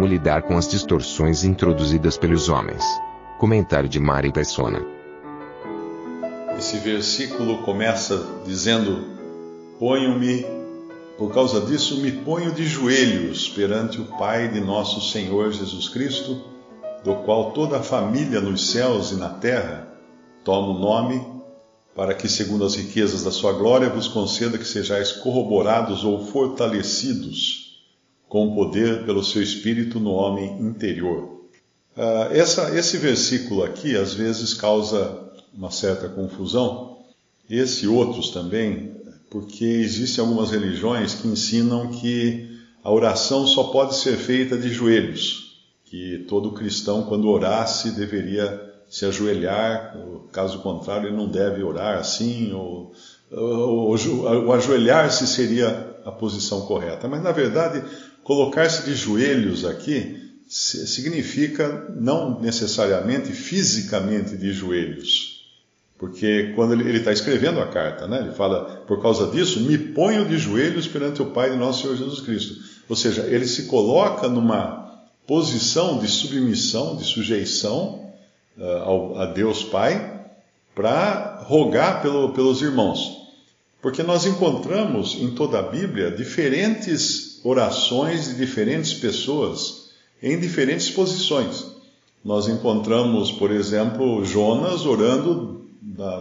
Como lidar com as distorções introduzidas pelos homens. Comentário de Mari Persona. Esse versículo começa dizendo: Ponho-me, por causa disso, me ponho de joelhos perante o Pai de nosso Senhor Jesus Cristo, do qual toda a família nos céus e na terra toma o nome, para que, segundo as riquezas da sua glória, vos conceda que sejais corroborados ou fortalecidos com poder pelo seu Espírito no homem interior. Uh, essa, esse versículo aqui às vezes causa uma certa confusão, esse e outros também, porque existem algumas religiões que ensinam que a oração só pode ser feita de joelhos, que todo cristão, quando orasse, deveria se ajoelhar, caso contrário, ele não deve orar assim, ou o ajoelhar-se seria a posição correta. Mas, na verdade, colocar-se de joelhos aqui significa não necessariamente fisicamente de joelhos, porque quando ele está escrevendo a carta, né, ele fala, por causa disso, me ponho de joelhos perante o Pai de nosso Senhor Jesus Cristo. Ou seja, ele se coloca numa posição de submissão, de sujeição uh, ao, a Deus Pai, para rogar pelo, pelos irmãos. Porque nós encontramos em toda a Bíblia diferentes orações de diferentes pessoas em diferentes posições. Nós encontramos, por exemplo, Jonas orando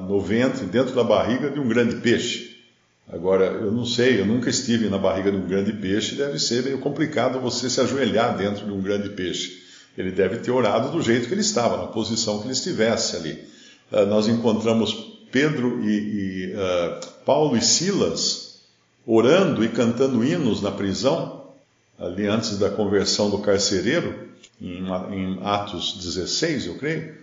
no ventre, dentro da barriga de um grande peixe. Agora, eu não sei, eu nunca estive na barriga de um grande peixe, deve ser meio complicado você se ajoelhar dentro de um grande peixe. Ele deve ter orado do jeito que ele estava, na posição que ele estivesse ali. Uh, nós encontramos Pedro e, e uh, Paulo e Silas orando e cantando hinos na prisão, ali antes da conversão do carcereiro, em, em Atos 16, eu creio.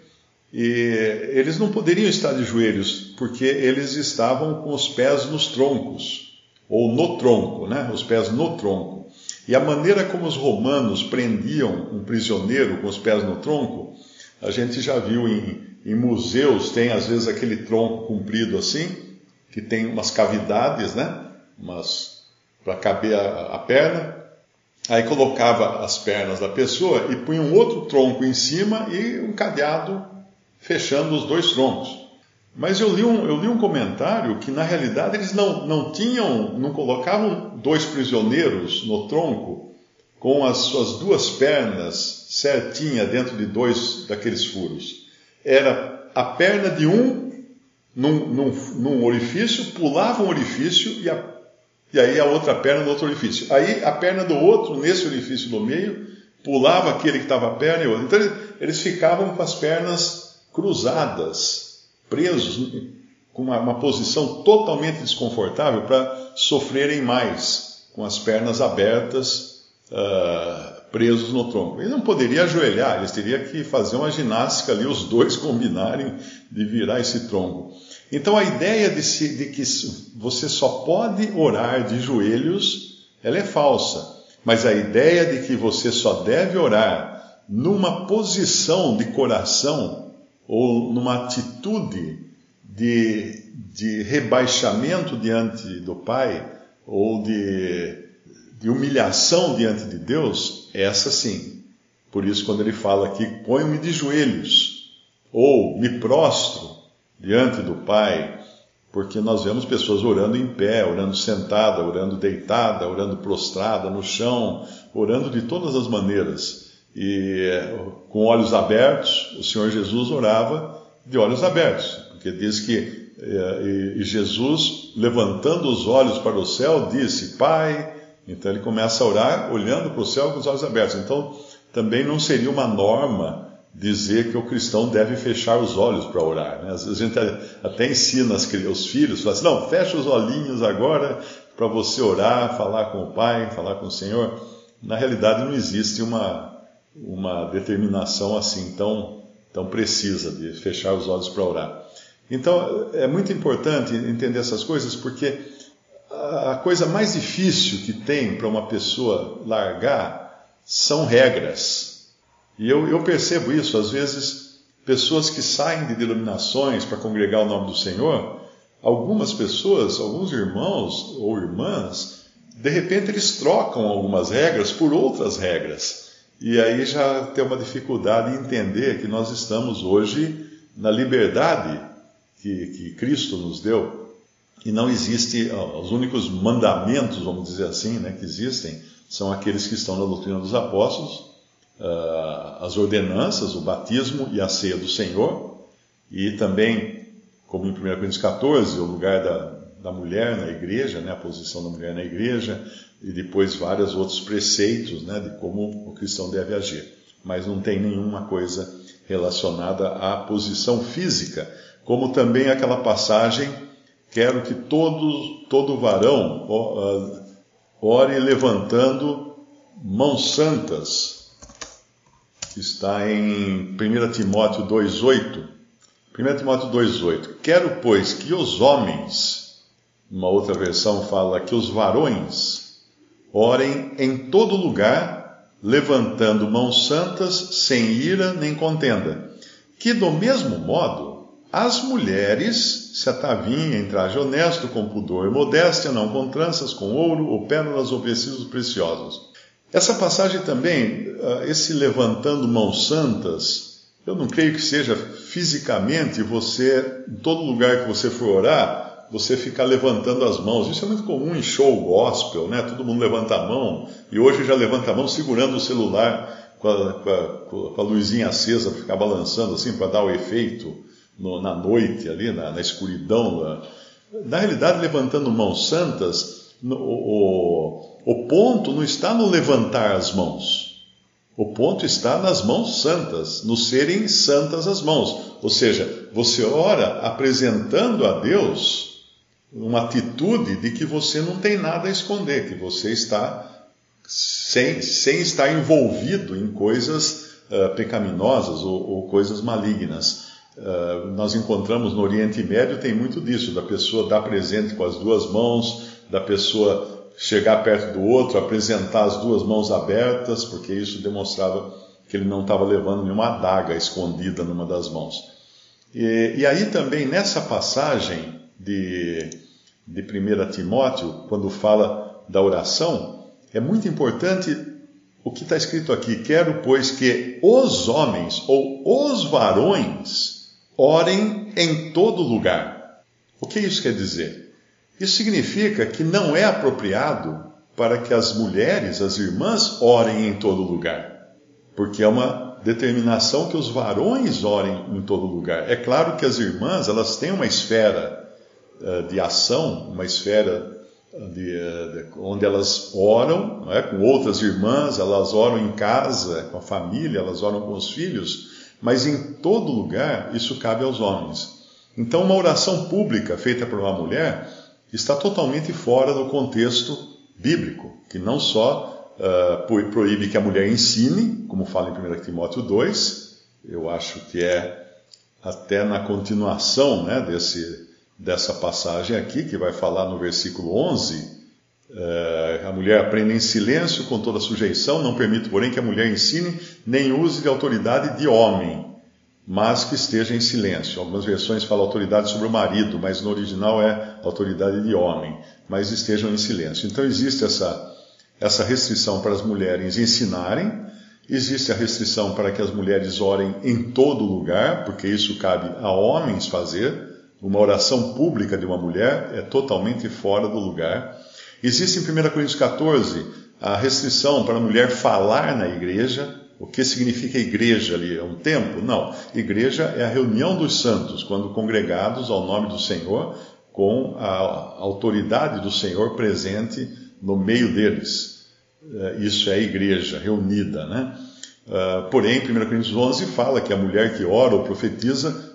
E eles não poderiam estar de joelhos, porque eles estavam com os pés nos troncos, ou no tronco, né? Os pés no tronco. E a maneira como os romanos prendiam um prisioneiro com os pés no tronco, a gente já viu em, em museus, tem às vezes aquele tronco comprido assim, que tem umas cavidades, né? Umas para caber a, a perna. Aí colocava as pernas da pessoa e punha um outro tronco em cima e um cadeado fechando os dois troncos. Mas eu li um, eu li um comentário que, na realidade, eles não, não tinham, não colocavam dois prisioneiros no tronco com as suas duas pernas certinha dentro de dois daqueles furos. Era a perna de um num, num, num orifício, pulava um orifício e, a, e aí a outra perna no outro orifício. Aí a perna do outro, nesse orifício do meio, pulava aquele que estava a perna e outro. Então eles ficavam com as pernas cruzadas, presos com uma, uma posição totalmente desconfortável para sofrerem mais, com as pernas abertas, uh, presos no tronco. Ele não poderia ajoelhar, eles teriam que fazer uma ginástica ali, os dois combinarem de virar esse tronco. Então a ideia de, se, de que você só pode orar de joelhos, ela é falsa. Mas a ideia de que você só deve orar numa posição de coração ou numa atitude de, de rebaixamento diante do Pai, ou de, de humilhação diante de Deus, essa sim. Por isso, quando ele fala aqui, ponho-me de joelhos, ou me prostro diante do Pai, porque nós vemos pessoas orando em pé, orando sentada, orando deitada, orando prostrada no chão, orando de todas as maneiras. E com olhos abertos, o Senhor Jesus orava de olhos abertos, porque diz que eh, e Jesus, levantando os olhos para o céu, disse: Pai. Então ele começa a orar olhando para o céu com os olhos abertos. Então também não seria uma norma dizer que o cristão deve fechar os olhos para orar. Né? Às vezes a gente até ensina os filhos, fala assim, não, fecha os olhinhos agora, para você orar, falar com o Pai, falar com o Senhor. Na realidade, não existe uma, uma determinação assim tão, tão precisa de fechar os olhos para orar. Então, é muito importante entender essas coisas, porque a coisa mais difícil que tem para uma pessoa largar são regras. E eu, eu percebo isso, às vezes, pessoas que saem de denominações para congregar o nome do Senhor, algumas pessoas, alguns irmãos ou irmãs, de repente eles trocam algumas regras por outras regras. E aí já tem uma dificuldade em entender que nós estamos hoje na liberdade que, que Cristo nos deu. E não existe, os únicos mandamentos, vamos dizer assim, né, que existem, são aqueles que estão na doutrina dos apóstolos, uh, as ordenanças, o batismo e a ceia do Senhor, e também, como em 1 Coríntios 14, o lugar da, da mulher na igreja, né, a posição da mulher na igreja, e depois vários outros preceitos né, de como o cristão deve agir. Mas não tem nenhuma coisa relacionada à posição física, como também aquela passagem, quero que todo, todo varão ore levantando mãos santas, está em 1 Timóteo 2,8. 1 Timóteo 2,8. Quero, pois, que os homens, uma outra versão fala que os varões, orem em todo lugar, levantando mãos santas, sem ira nem contenda. Que do mesmo modo, as mulheres se atavinhem em traje honesto, com pudor e modéstia, não com tranças, com ouro ou pérolas ou vestidos preciosos. Essa passagem também, ah, esse levantando mãos santas, eu não creio que seja fisicamente você, em todo lugar que você for orar, você ficar levantando as mãos. Isso é muito comum em show gospel, né? Todo mundo levanta a mão e hoje já levanta a mão segurando o celular com a, com a, com a luzinha acesa ficar balançando assim para dar o efeito no, na noite ali, na, na escuridão. Na, na, realidade, levantando mãos santas, no, o, o ponto não está no levantar as mãos. O ponto está nas mãos santas, no serem santas as mãos. Ou seja, você ora apresentando a Deus uma atitude de que você não tem nada a esconder, que você está sem, sem estar envolvido em coisas uh, pecaminosas ou, ou coisas malignas. Uh, nós encontramos no Oriente Médio tem muito disso, da pessoa dar presente com as duas mãos, da pessoa chegar perto do outro, apresentar as duas mãos abertas, porque isso demonstrava que ele não estava levando nenhuma adaga escondida numa das mãos. E, e aí também nessa passagem de, de 1 Timóteo, quando fala da oração, é muito importante o que está escrito aqui: quero, pois, que os homens ou os varões Orem em todo lugar. O que isso quer dizer? Isso significa que não é apropriado para que as mulheres, as irmãs, orem em todo lugar, porque é uma determinação que os varões orem em todo lugar. É claro que as irmãs, elas têm uma esfera uh, de ação, uma esfera de, uh, de, onde elas oram é? com outras irmãs, elas oram em casa, com a família, elas oram com os filhos, mas em todo lugar isso cabe aos homens. Então, uma oração pública feita por uma mulher está totalmente fora do contexto bíblico, que não só uh, proíbe que a mulher ensine, como fala em 1 Timóteo 2, eu acho que é até na continuação né, desse, dessa passagem aqui, que vai falar no versículo 11, Uh, a mulher aprende em silêncio, com toda sujeição, não permite, porém, que a mulher ensine, nem use de autoridade de homem, mas que esteja em silêncio. Algumas versões falam autoridade sobre o marido, mas no original é autoridade de homem, mas estejam em silêncio. Então existe essa, essa restrição para as mulheres ensinarem, existe a restrição para que as mulheres orem em todo lugar, porque isso cabe a homens fazer. Uma oração pública de uma mulher é totalmente fora do lugar. Existe em 1 Coríntios 14 a restrição para a mulher falar na igreja. O que significa igreja ali? É um templo? Não. Igreja é a reunião dos santos, quando congregados ao nome do Senhor, com a autoridade do Senhor presente no meio deles. É, isso é igreja reunida, né? Ah, porém, 1 Coríntios 11 fala que a mulher que ora ou profetiza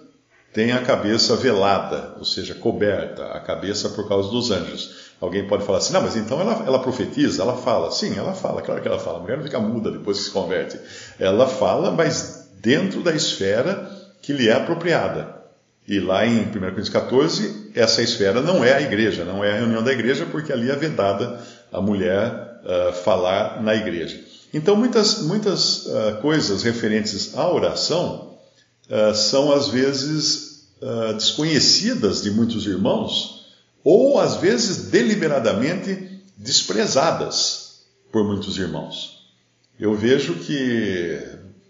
tem a cabeça velada, ou seja, coberta, a cabeça por causa dos anjos. Alguém pode falar assim, não, mas então ela, ela profetiza, ela fala. Sim, ela fala, claro que ela fala. A mulher não fica muda depois que se converte. Ela fala, mas dentro da esfera que lhe é apropriada. E lá em 1 Coríntios 14, essa esfera não é a igreja, não é a reunião da igreja, porque ali é vedada a mulher uh, falar na igreja. Então, muitas, muitas uh, coisas referentes à oração uh, são, às vezes, desconhecidas de muitos irmãos ou às vezes deliberadamente desprezadas por muitos irmãos. Eu vejo que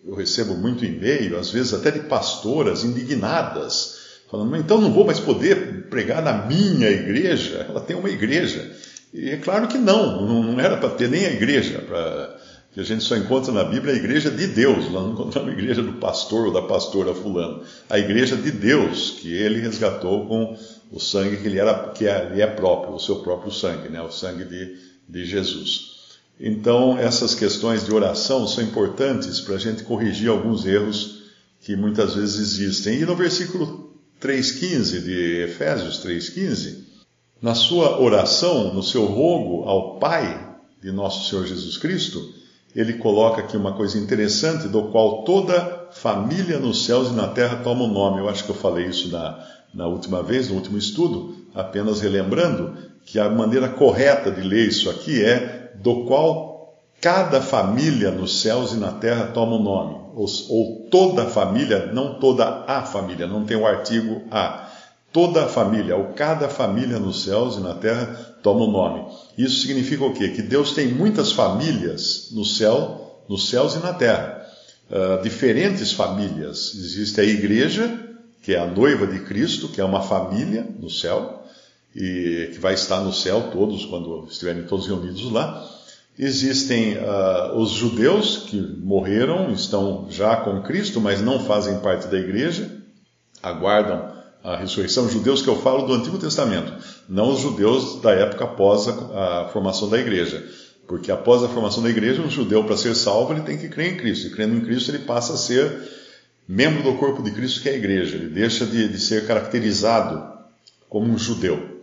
eu recebo muito e-mail, às vezes até de pastoras indignadas, falando, então não vou mais poder pregar na minha igreja, ela tem uma igreja. E é claro que não, não era para ter nem a igreja, para que a gente só encontra na Bíblia a igreja de Deus, nós não encontramos a igreja do pastor ou da pastora fulano, a igreja de Deus, que ele resgatou com o sangue que lhe, era, que é, lhe é próprio, o seu próprio sangue, né? o sangue de, de Jesus. Então, essas questões de oração são importantes para a gente corrigir alguns erros que muitas vezes existem. E no versículo 3,15 de Efésios 3,15, na sua oração, no seu rogo ao Pai de nosso Senhor Jesus Cristo, ele coloca aqui uma coisa interessante, do qual toda família nos céus e na terra toma o nome. Eu acho que eu falei isso na, na última vez, no último estudo, apenas relembrando que a maneira correta de ler isso aqui é do qual cada família nos céus e na terra toma o nome, ou, ou toda família, não toda a família, não tem o artigo a. Toda a família, ou cada família nos céus e na terra toma o nome. Isso significa o quê? Que Deus tem muitas famílias no céu, nos céus e na terra. Uh, diferentes famílias. Existe a igreja, que é a noiva de Cristo, que é uma família no céu, e que vai estar no céu todos, quando estiverem todos reunidos lá. Existem uh, os judeus que morreram, estão já com Cristo, mas não fazem parte da igreja, aguardam a ressurreição. Judeus que eu falo do Antigo Testamento, não os judeus da época após a, a formação da igreja. Porque após a formação da igreja, um judeu, para ser salvo, ele tem que crer em Cristo. E crendo em Cristo, ele passa a ser membro do corpo de Cristo, que é a igreja. Ele deixa de, de ser caracterizado como um judeu.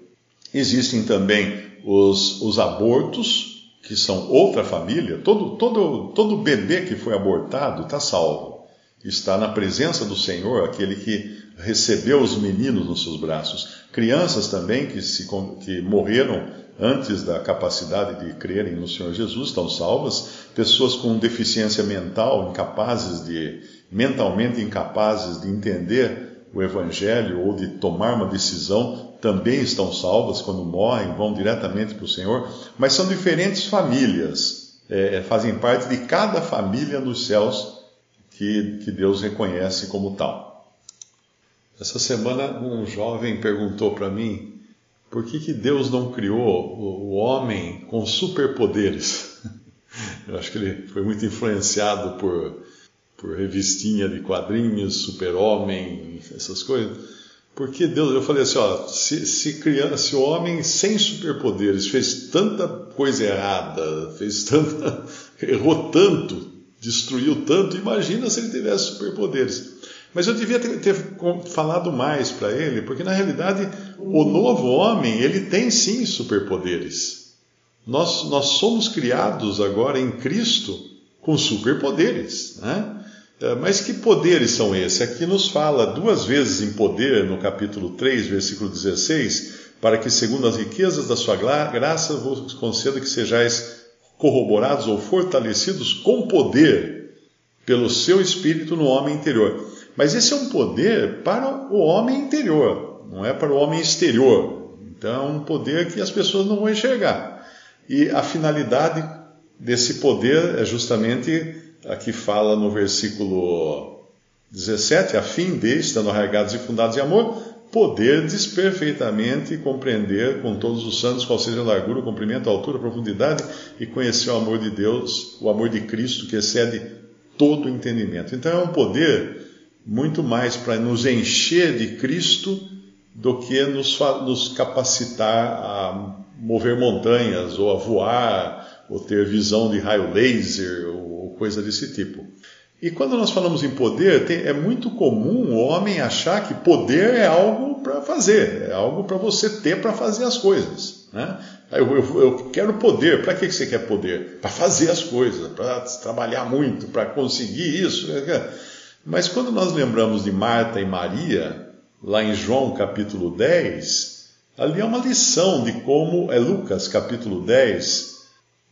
Existem também os, os abortos, que são outra família. Todo, todo, todo bebê que foi abortado está salvo. Está na presença do Senhor, aquele que recebeu os meninos nos seus braços. Crianças também que, se, que morreram antes da capacidade de crerem no Senhor Jesus estão salvas. Pessoas com deficiência mental, incapazes de mentalmente incapazes de entender o Evangelho ou de tomar uma decisão, também estão salvas quando morrem, vão diretamente para o Senhor, mas são diferentes famílias, é, é, fazem parte de cada família nos céus que, que Deus reconhece como tal. Essa semana um jovem perguntou para mim por que, que Deus não criou o, o homem com superpoderes. Eu acho que ele foi muito influenciado por por revistinha de quadrinhos, super-homem, essas coisas. Porque Deus, eu falei assim, ó, se, se, criança, o homem sem superpoderes fez tanta coisa errada, fez tanta, errou tanto, destruiu tanto, imagina se ele tivesse superpoderes. Mas eu devia ter, ter falado mais para ele, porque na realidade o novo homem, ele tem sim superpoderes. Nós, nós somos criados agora em Cristo com superpoderes, né? É, mas que poderes são esses? Aqui nos fala duas vezes em poder, no capítulo 3, versículo 16, para que, segundo as riquezas da sua graça, vos conceda que sejais corroborados ou fortalecidos com poder pelo seu espírito no homem interior. Mas esse é um poder para o homem interior, não é para o homem exterior. Então, é um poder que as pessoas não vão enxergar. E a finalidade desse poder é justamente aqui fala no versículo 17, a fim de, estando arraigados e fundados em amor, poderdes perfeitamente compreender com todos os santos qual seja a largura, o comprimento, a altura, a profundidade e conhecer o amor de Deus, o amor de Cristo que excede todo o entendimento. Então é um poder muito mais para nos encher de Cristo do que nos, nos capacitar a mover montanhas ou a voar ou ter visão de raio laser ou coisa desse tipo. E quando nós falamos em poder, tem, é muito comum o homem achar que poder é algo para fazer, é algo para você ter para fazer as coisas. Né? Eu, eu, eu quero poder. Para que você quer poder? Para fazer as coisas, para trabalhar muito, para conseguir isso. Mas quando nós lembramos de Marta e Maria, lá em João capítulo 10, ali é uma lição de como, é Lucas capítulo 10,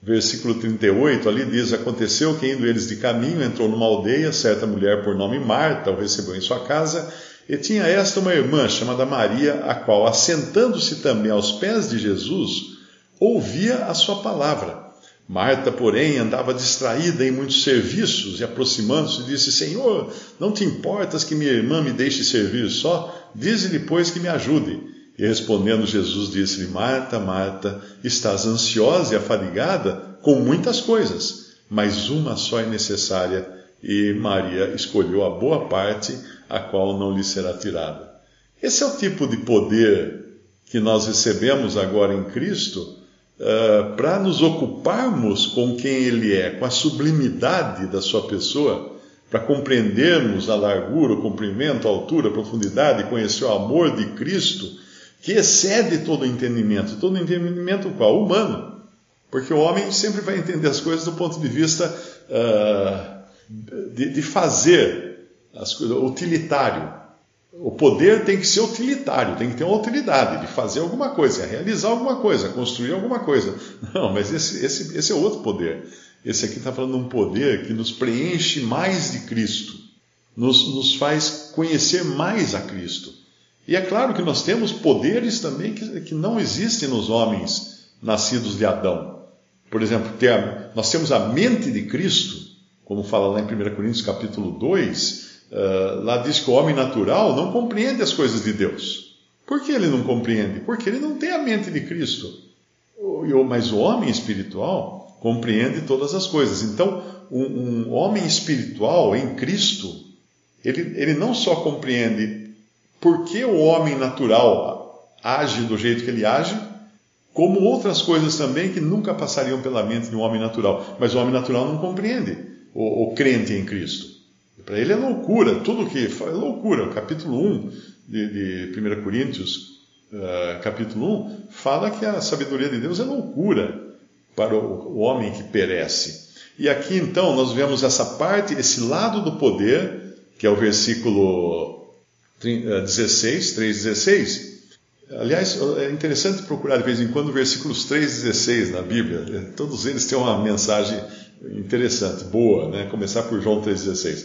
versículo 38, ali diz: Aconteceu que indo eles de caminho, entrou numa aldeia, certa mulher por nome Marta o recebeu em sua casa, e tinha esta uma irmã chamada Maria, a qual, assentando-se também aos pés de Jesus, ouvia a sua palavra. Marta, porém, andava distraída em muitos serviços e, aproximando-se, disse: Senhor, não te importas que minha irmã me deixe servir só? Dize-lhe, pois, que me ajude. E respondendo Jesus disse-lhe: Marta, Marta, estás ansiosa e afadigada com muitas coisas, mas uma só é necessária, e Maria escolheu a boa parte, a qual não lhe será tirada. Esse é o tipo de poder que nós recebemos agora em Cristo uh, para nos ocuparmos com quem Ele é, com a sublimidade da Sua pessoa, para compreendermos a largura, o comprimento, a altura, a profundidade, conhecer o amor de Cristo que excede todo entendimento. Todo entendimento qual? Humano. Porque o homem sempre vai entender as coisas do ponto de vista uh, de, de, fazer as coisas, utilitário. O poder tem que ser utilitário, tem que ter uma utilidade de fazer alguma coisa, realizar alguma coisa, construir alguma coisa. Não, mas esse, esse, esse é outro poder. Esse aqui está falando de um poder que nos preenche mais de Cristo, nos, nos faz conhecer mais a Cristo. E é claro que nós temos poderes também que, que não existem nos homens nascidos de Adão. Por exemplo, nós temos a mente de Cristo, como fala lá em 1 Coríntios capítulo 2, uh, lá diz que o homem natural não compreende as coisas de Deus. Por que ele não compreende? Porque ele não tem a mente de Cristo. Mas o homem espiritual compreende todas as coisas. Então, um, um homem espiritual em Cristo, ele, ele não só compreende por que o homem natural age do jeito que ele age, como outras coisas também que nunca passariam pela mente de um homem natural. Mas o homem natural não compreende o, o crente em Cristo. Para ele é loucura, tudo que é loucura. O capítulo 1 de, de 1 Coríntios, uh, capítulo 1, fala que a sabedoria de Deus é loucura para o, o homem que perece. E aqui então nós vemos essa parte, esse lado do poder, que é o versículo 16, 3,16. Aliás, é interessante procurar de vez em quando versículos 3, 16 na Bíblia. Todos eles têm uma mensagem interessante, boa, né? Começar por João 3,16.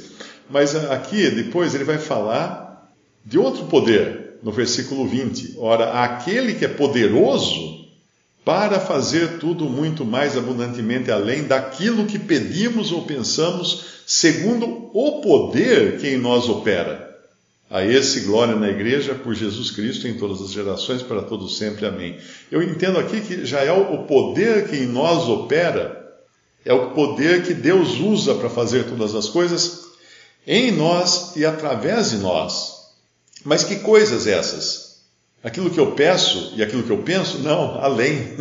Mas aqui, depois, ele vai falar de outro poder, no versículo 20. Ora, aquele que é poderoso para fazer tudo muito mais abundantemente além daquilo que pedimos ou pensamos, segundo o poder que em nós opera. A esse glória na igreja por Jesus Cristo em todas as gerações, para todos sempre. Amém. Eu entendo aqui que já é o poder que em nós opera, é o poder que Deus usa para fazer todas as coisas em nós e através de nós. Mas que coisas essas? Aquilo que eu peço e aquilo que eu penso? Não, além.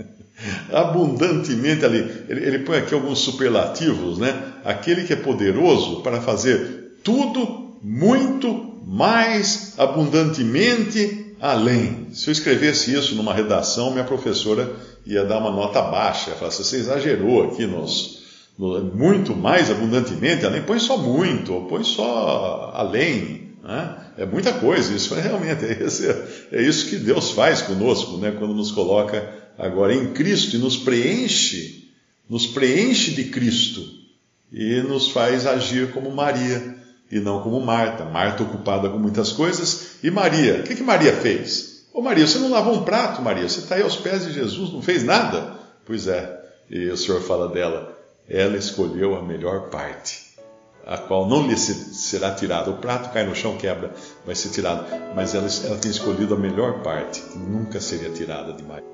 Abundantemente ali. Ele, ele põe aqui alguns superlativos, né? Aquele que é poderoso para fazer tudo muito mais abundantemente além. Se eu escrevesse isso numa redação, minha professora ia dar uma nota baixa, ia falar assim, você exagerou aqui nos, no, muito mais abundantemente além, põe só muito, põe só além. Né? É muita coisa, isso é realmente, é, é isso que Deus faz conosco, né? quando nos coloca agora em Cristo e nos preenche, nos preenche de Cristo e nos faz agir como Maria e não como Marta. Marta ocupada com muitas coisas. E Maria? O que, que Maria fez? Ô Maria, você não lavou um prato, Maria? Você está aí aos pés de Jesus, não fez nada? Pois é. E o Senhor fala dela. Ela escolheu a melhor parte, a qual não lhe será tirada. O prato cai no chão, quebra, vai ser tirado. Mas ela, ela tem escolhido a melhor parte, que nunca seria tirada de Maria.